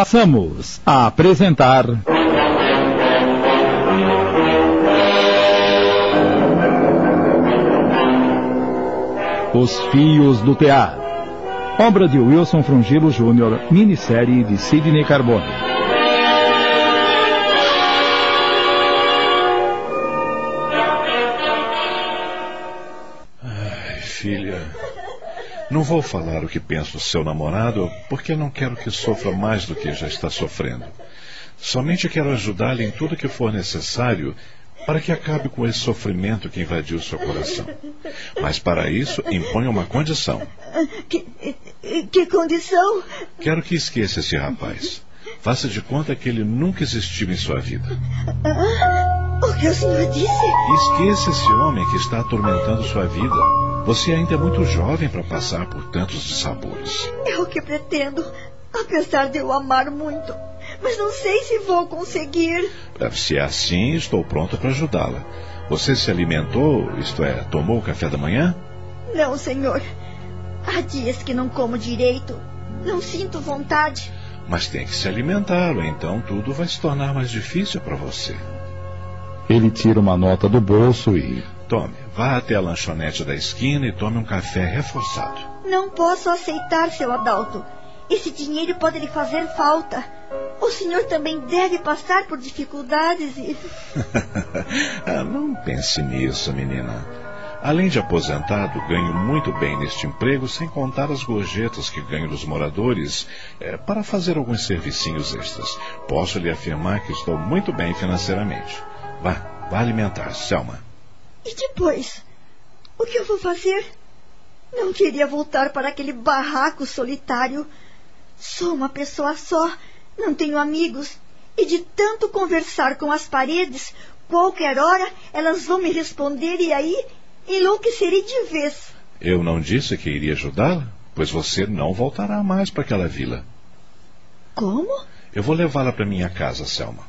Passamos a apresentar. Os Fios do Tear. Obra de Wilson Frungilo Jr., minissérie de Sidney Carbone. Não vou falar o que penso do seu namorado, porque não quero que sofra mais do que já está sofrendo. Somente quero ajudá-lo em tudo que for necessário para que acabe com esse sofrimento que invadiu seu coração. Mas para isso, imponha uma condição. Que, que condição? Quero que esqueça esse rapaz. Faça de conta que ele nunca existiu em sua vida. Ah, o que o senhor disse? Esqueça esse homem que está atormentando sua vida. Você ainda é muito jovem para passar por tantos dissabores. É o que pretendo, apesar de eu amar muito mas não sei se vou conseguir. Se é assim, estou pronto para ajudá-la. Você se alimentou, isto é, tomou o café da manhã? Não, senhor. Há dias que não como direito. Não sinto vontade. Mas tem que se alimentar, ou então tudo vai se tornar mais difícil para você. Ele tira uma nota do bolso e. Tome, vá até a lanchonete da esquina e tome um café reforçado. Não posso aceitar, seu Adalto. Esse dinheiro pode lhe fazer falta. O senhor também deve passar por dificuldades e. Ah, não pense nisso, menina. Além de aposentado, ganho muito bem neste emprego, sem contar as gorjetas que ganho dos moradores é, para fazer alguns servicinhos extras. Posso lhe afirmar que estou muito bem financeiramente. Vá, vá alimentar, Selma. E depois? O que eu vou fazer? Não queria voltar para aquele barraco solitário Sou uma pessoa só, não tenho amigos. E de tanto conversar com as paredes, qualquer hora elas vão me responder e aí enlouquecerei de vez. Eu não disse que iria ajudá-la, pois você não voltará mais para aquela vila. Como? Eu vou levá-la para minha casa, Selma.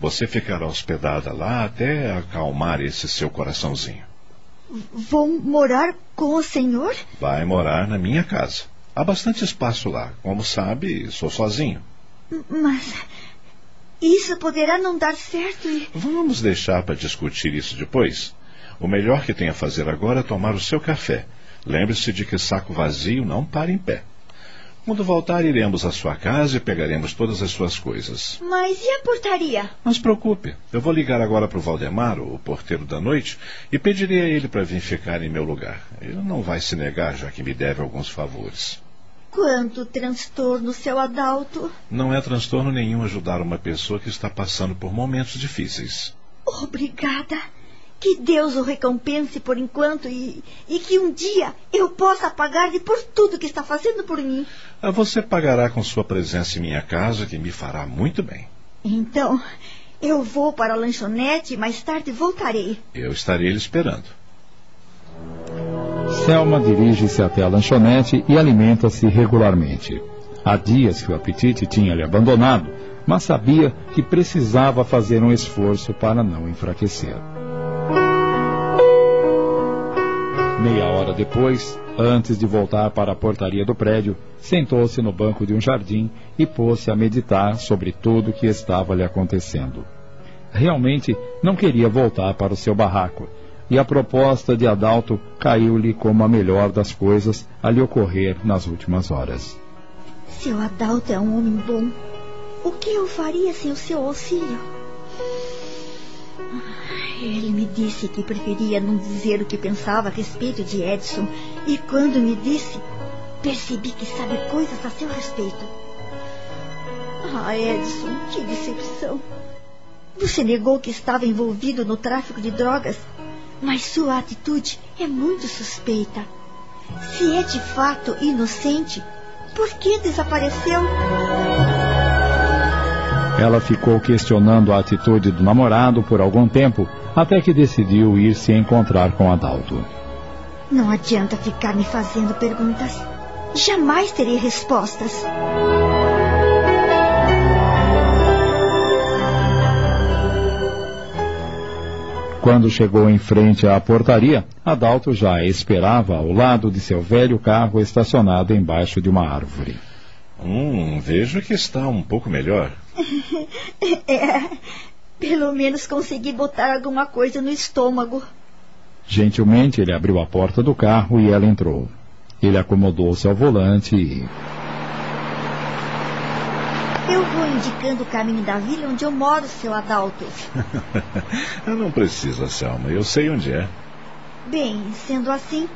Você ficará hospedada lá até acalmar esse seu coraçãozinho. Vou morar com o senhor? Vai morar na minha casa. Há bastante espaço lá. Como sabe, sou sozinho. Mas isso poderá não dar certo e. Vamos deixar para discutir isso depois. O melhor que tem a fazer agora é tomar o seu café. Lembre-se de que saco vazio não para em pé. Quando voltar, iremos à sua casa e pegaremos todas as suas coisas. Mas e a portaria? Não se preocupe. Eu vou ligar agora para o Valdemar, o porteiro da noite, e pedirei a ele para vir ficar em meu lugar. Ele não vai se negar, já que me deve alguns favores. Quanto transtorno, seu Adalto. Não é transtorno nenhum ajudar uma pessoa que está passando por momentos difíceis. Obrigada. Que Deus o recompense por enquanto e, e que um dia eu possa pagar-lhe por tudo que está fazendo por mim. Ah, você pagará com sua presença em minha casa, que me fará muito bem. Então, eu vou para a lanchonete e mais tarde voltarei. Eu estarei lhe esperando. Selma dirige-se até a lanchonete e alimenta-se regularmente. Há dias que o apetite tinha lhe abandonado, mas sabia que precisava fazer um esforço para não enfraquecer. Meia hora depois, antes de voltar para a portaria do prédio, sentou-se no banco de um jardim e pôs-se a meditar sobre tudo o que estava lhe acontecendo. Realmente não queria voltar para o seu barraco, e a proposta de Adalto caiu-lhe como a melhor das coisas a lhe ocorrer nas últimas horas. Seu Adalto é um homem bom. O que eu faria sem o seu auxílio? Ele me disse que preferia não dizer o que pensava a respeito de Edson. E quando me disse, percebi que sabe coisas a seu respeito. Ah, Edson, que decepção. Você negou que estava envolvido no tráfico de drogas mas sua atitude é muito suspeita. Se é de fato inocente, por que desapareceu? Ela ficou questionando a atitude do namorado por algum tempo, até que decidiu ir se encontrar com Adalto. Não adianta ficar me fazendo perguntas. Jamais terei respostas. Quando chegou em frente à portaria, Adalto já esperava ao lado de seu velho carro estacionado embaixo de uma árvore. Hum, vejo que está um pouco melhor. é, pelo menos consegui botar alguma coisa no estômago. Gentilmente ele abriu a porta do carro e ela entrou. Ele acomodou-se ao volante e. Eu vou indicando o caminho da vila onde eu moro, seu Adalto. Não precisa, Selma. Eu sei onde é. Bem, sendo assim,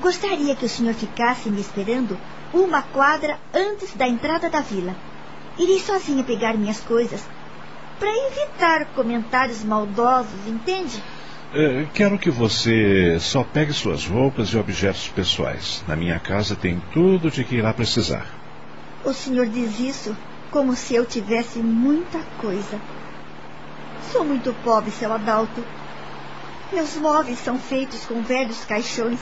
gostaria que o senhor ficasse me esperando uma quadra antes da entrada da vila. Irei sozinha pegar minhas coisas para evitar comentários maldosos, entende? É, quero que você só pegue suas roupas e objetos pessoais. Na minha casa tem tudo de que irá precisar. O senhor diz isso como se eu tivesse muita coisa. Sou muito pobre, seu Adalto. Meus móveis são feitos com velhos caixões,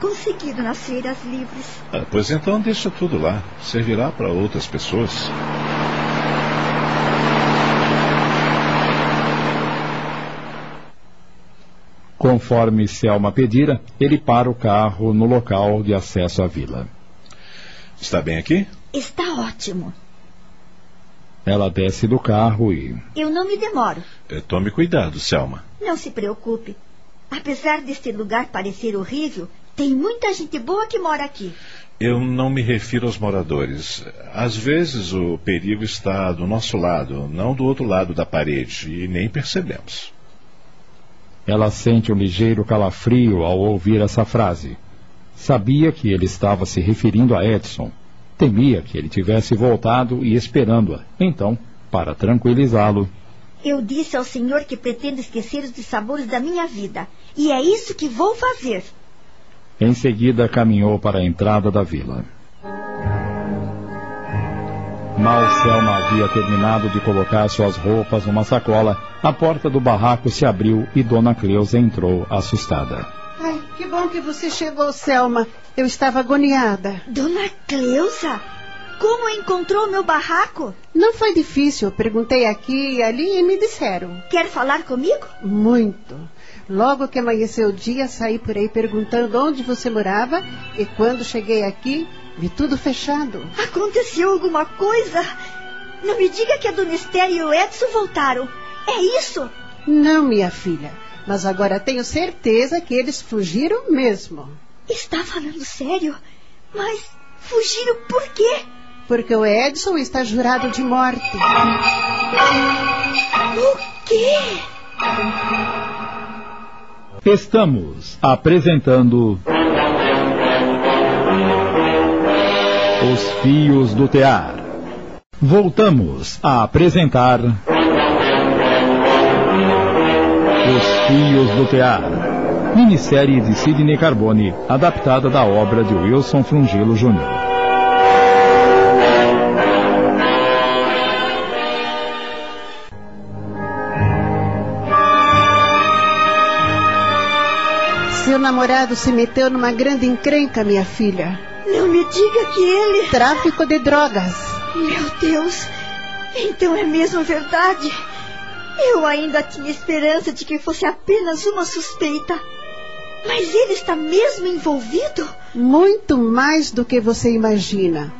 conseguido nas feiras livres. Ah, pois então deixa tudo lá. Servirá para outras pessoas. Conforme Selma pedira, ele para o carro no local de acesso à vila. Está bem aqui? Está ótimo. Ela desce do carro e. Eu não me demoro. É, tome cuidado, Selma. Não se preocupe. Apesar deste lugar parecer horrível, tem muita gente boa que mora aqui. Eu não me refiro aos moradores. Às vezes o perigo está do nosso lado, não do outro lado da parede, e nem percebemos. Ela sente um ligeiro calafrio ao ouvir essa frase. Sabia que ele estava se referindo a Edson. Temia que ele tivesse voltado e esperando-a. Então, para tranquilizá-lo. Eu disse ao senhor que pretendo esquecer os dissabores da minha vida. E é isso que vou fazer. Em seguida, caminhou para a entrada da vila. Mal Selma havia terminado de colocar suas roupas numa sacola, a porta do barraco se abriu e Dona Cleusa entrou assustada. Ai, que bom que você chegou, Selma. Eu estava agoniada. Dona Cleusa, como encontrou meu barraco? Não foi difícil. Perguntei aqui e ali e me disseram. Quer falar comigo? Muito. Logo que amanheceu o dia, saí por aí perguntando onde você morava e quando cheguei aqui, Vi tudo fechado. Aconteceu alguma coisa? Não me diga que a Dona Esther e o Edson voltaram. É isso? Não, minha filha. Mas agora tenho certeza que eles fugiram mesmo. Está falando sério? Mas fugiram por quê? Porque o Edson está jurado de morte. O quê? Estamos apresentando. Os Fios do Tear. Voltamos a apresentar. Os Fios do Tear. Minissérie de Sidney Carbone, adaptada da obra de Wilson Frungilo Jr. Seu namorado se meteu numa grande encrenca, minha filha. Não me diga que ele. Tráfico de drogas. Meu Deus! Então é mesmo verdade? Eu ainda tinha esperança de que fosse apenas uma suspeita. Mas ele está mesmo envolvido? Muito mais do que você imagina.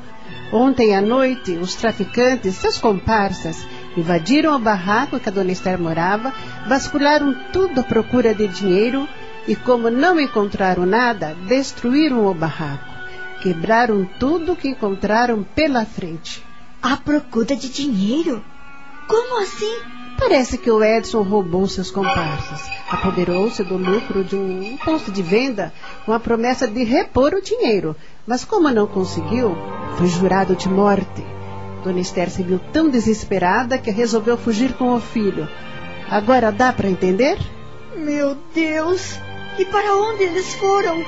Ontem à noite, os traficantes, seus comparsas, invadiram o barraco que a dona Esther morava, vasculharam tudo à procura de dinheiro e, como não encontraram nada, destruíram o barraco. Quebraram tudo que encontraram pela frente. À procura de dinheiro? Como assim? Parece que o Edson roubou seus comparsas, apoderou-se do lucro de um posto de venda com a promessa de repor o dinheiro, mas como não conseguiu, foi jurado de morte. Dona Esther se viu tão desesperada que resolveu fugir com o filho. Agora dá para entender? Meu Deus! E para onde eles foram?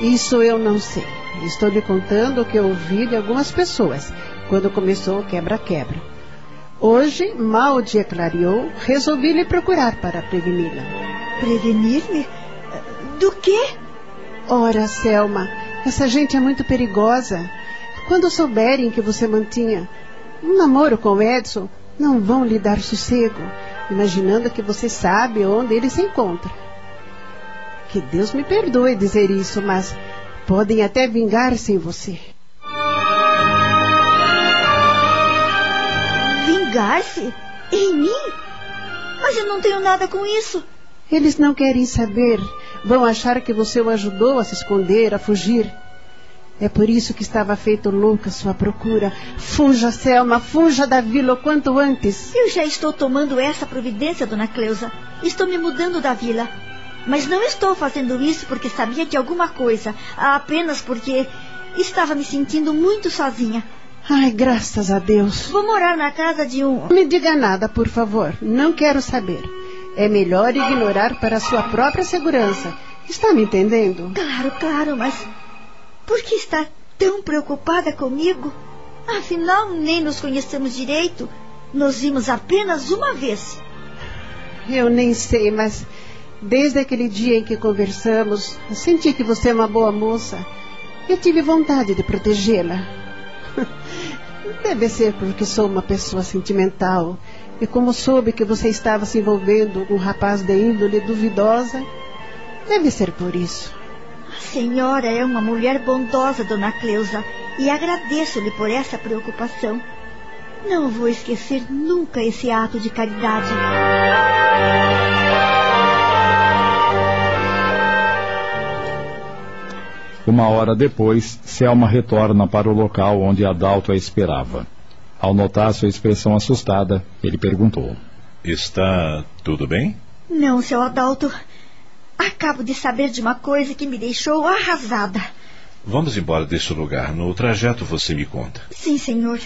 Isso eu não sei. Estou lhe contando o que ouvi de algumas pessoas quando começou o quebra-quebra. Hoje, mal o dia clareou, resolvi lhe procurar para preveni-la. Prevenir-me? Do quê? Ora, Selma, essa gente é muito perigosa. Quando souberem que você mantinha um namoro com o Edson, não vão lhe dar sossego, imaginando que você sabe onde ele se encontra. Que Deus me perdoe dizer isso, mas Podem até vingar-se em você. Vingar-se? Em mim? Mas eu não tenho nada com isso. Eles não querem saber. Vão achar que você o ajudou a se esconder, a fugir. É por isso que estava feito louca sua procura. Fuja, Selma, fuja da vila o quanto antes. Eu já estou tomando essa providência, dona Cleusa. Estou me mudando da vila. Mas não estou fazendo isso porque sabia de alguma coisa, apenas porque estava me sentindo muito sozinha. Ai, graças a Deus. Vou morar na casa de um. Me diga nada, por favor. Não quero saber. É melhor ignorar para sua própria segurança. Está me entendendo? Claro, claro, mas por que está tão preocupada comigo? Afinal, nem nos conhecemos direito. Nos vimos apenas uma vez. Eu nem sei, mas desde aquele dia em que conversamos, senti que você é uma boa moça. Eu tive vontade de protegê-la. Deve ser porque sou uma pessoa sentimental. E como soube que você estava se envolvendo com um rapaz de índole duvidosa, deve ser por isso. A senhora é uma mulher bondosa, dona Cleusa, e agradeço-lhe por essa preocupação. Não vou esquecer nunca esse ato de caridade. Uma hora depois, Selma retorna para o local onde Adalto a esperava. Ao notar sua expressão assustada, ele perguntou: Está tudo bem? Não, seu Adalto. Acabo de saber de uma coisa que me deixou arrasada. Vamos embora deste lugar. No trajeto você me conta. Sim, senhor.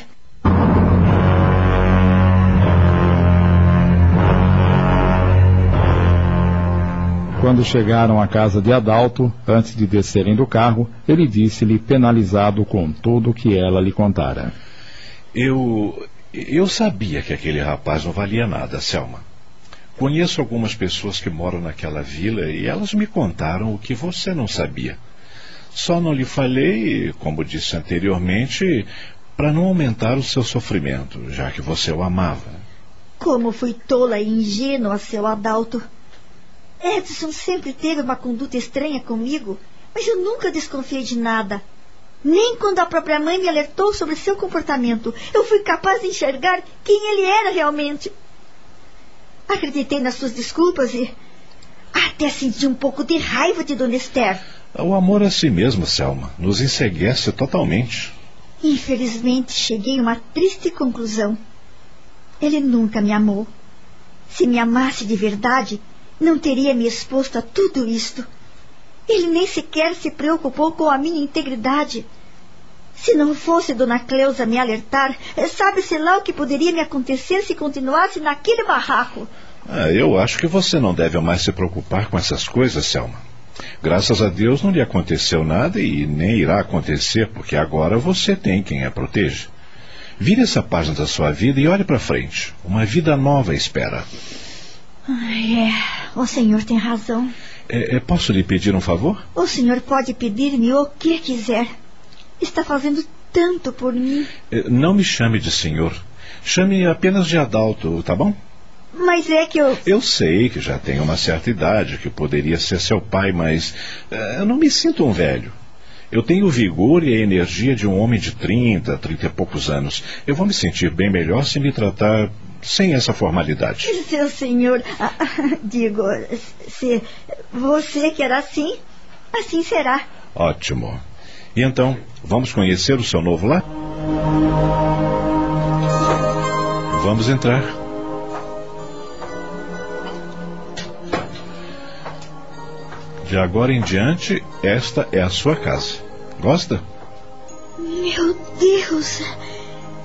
Quando chegaram à casa de Adalto, antes de descerem do carro, ele disse-lhe penalizado com tudo o que ela lhe contara. Eu. Eu sabia que aquele rapaz não valia nada, Selma. Conheço algumas pessoas que moram naquela vila e elas me contaram o que você não sabia. Só não lhe falei, como disse anteriormente, para não aumentar o seu sofrimento, já que você o amava. Como fui tola e ingênua, seu Adalto. Edson sempre teve uma conduta estranha comigo, mas eu nunca desconfiei de nada. Nem quando a própria mãe me alertou sobre seu comportamento, eu fui capaz de enxergar quem ele era realmente. Acreditei nas suas desculpas e até senti um pouco de raiva de Dona Esther. O amor a si mesmo, Selma, nos enseguece totalmente. Infelizmente, cheguei a uma triste conclusão. Ele nunca me amou. Se me amasse de verdade, não teria me exposto a tudo isto. Ele nem sequer se preocupou com a minha integridade. Se não fosse Dona Cleusa me alertar, sabe-se lá o que poderia me acontecer se continuasse naquele barraco. Ah, eu acho que você não deve mais se preocupar com essas coisas, Selma. Graças a Deus não lhe aconteceu nada e nem irá acontecer, porque agora você tem quem a protege. Vire essa página da sua vida e olhe para frente. Uma vida nova espera. É, o senhor tem razão. É, é, posso lhe pedir um favor? O senhor pode pedir-me o que quiser. Está fazendo tanto por mim. É, não me chame de senhor. Chame apenas de Adalto, tá bom? Mas é que eu. Eu sei que já tenho uma certa idade, que poderia ser seu pai, mas é, eu não me sinto um velho. Eu tenho o vigor e a energia de um homem de 30, 30 e poucos anos. Eu vou me sentir bem melhor se me tratar sem essa formalidade. Seu senhor, ah, digo, se você quer assim, assim será. Ótimo. E então, vamos conhecer o seu novo lar? Vamos entrar. De agora em diante, esta é a sua casa. Gosta? Meu Deus!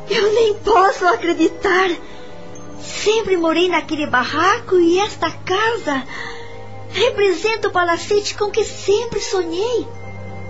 Eu nem posso acreditar! Sempre morei naquele barraco e esta casa representa o palacete com que sempre sonhei.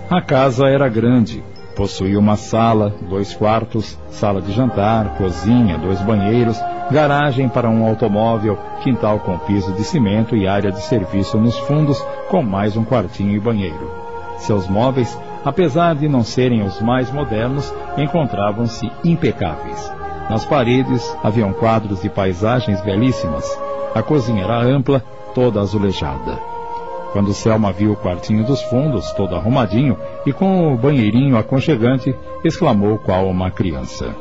A casa era grande. Possuía uma sala, dois quartos, sala de jantar, cozinha, dois banheiros, garagem para um automóvel, quintal com piso de cimento e área de serviço nos fundos, com mais um quartinho e banheiro. Seus móveis, apesar de não serem os mais modernos, encontravam-se impecáveis. Nas paredes haviam quadros de paisagens belíssimas. A cozinha era ampla, toda azulejada. Quando Selma viu o quartinho dos fundos, todo arrumadinho, e com o banheirinho aconchegante, exclamou qual uma criança.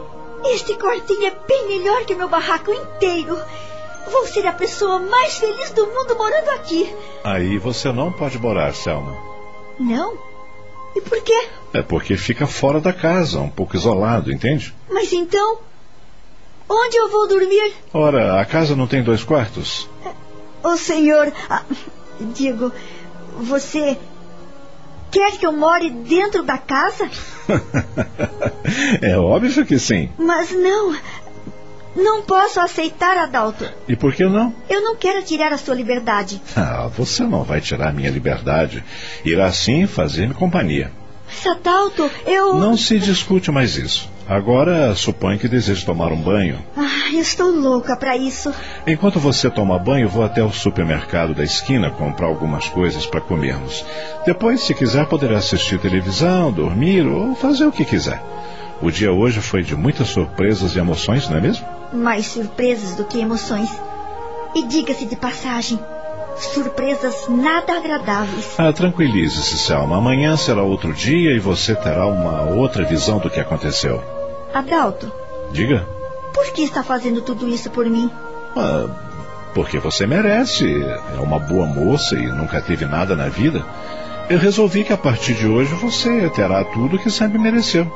Este quartinho é bem melhor que meu barraco inteiro. Vou ser a pessoa mais feliz do mundo morando aqui. Aí você não pode morar, Selma. Não? E por quê? É porque fica fora da casa, um pouco isolado, entende? Mas então, onde eu vou dormir? Ora, a casa não tem dois quartos? Ô senhor, ah, digo, você quer que eu more dentro da casa? é óbvio que sim. Mas não. Não posso aceitar, Adalto. E por que não? Eu não quero tirar a sua liberdade. Ah, você não vai tirar minha liberdade. Irá sim fazer-me companhia. Mas, Adalto, eu. Não se discute mais isso. Agora suponho que deseja tomar um banho. Ah, estou louca para isso. Enquanto você toma banho, vou até o supermercado da esquina comprar algumas coisas para comermos. Depois, se quiser, poderá assistir televisão, dormir ou fazer o que quiser. O dia hoje foi de muitas surpresas e emoções, não é mesmo? Mais surpresas do que emoções. E diga-se de passagem, surpresas nada agradáveis. Ah, tranquilize-se, Selma. Amanhã será outro dia e você terá uma outra visão do que aconteceu. Adalto. Diga. Por que está fazendo tudo isso por mim? Ah, porque você merece. É uma boa moça e nunca teve nada na vida. Eu resolvi que a partir de hoje você terá tudo que sempre mereceu.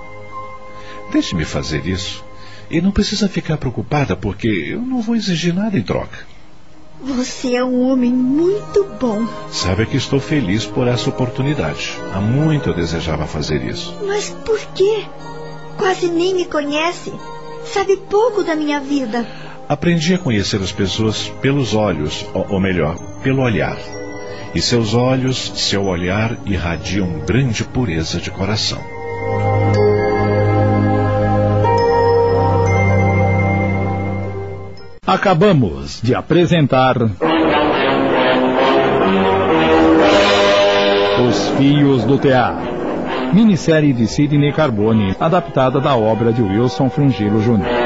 Deixe-me fazer isso. E não precisa ficar preocupada, porque eu não vou exigir nada em troca. Você é um homem muito bom. Sabe que estou feliz por essa oportunidade. Há muito eu desejava fazer isso. Mas por quê? Quase nem me conhece. Sabe pouco da minha vida. Aprendi a conhecer as pessoas pelos olhos, ou melhor, pelo olhar. E seus olhos, seu olhar irradiam grande pureza de coração. Acabamos de apresentar. Os Fios do Tear. Minissérie de Sidney Carbone, adaptada da obra de Wilson Frungilo Jr.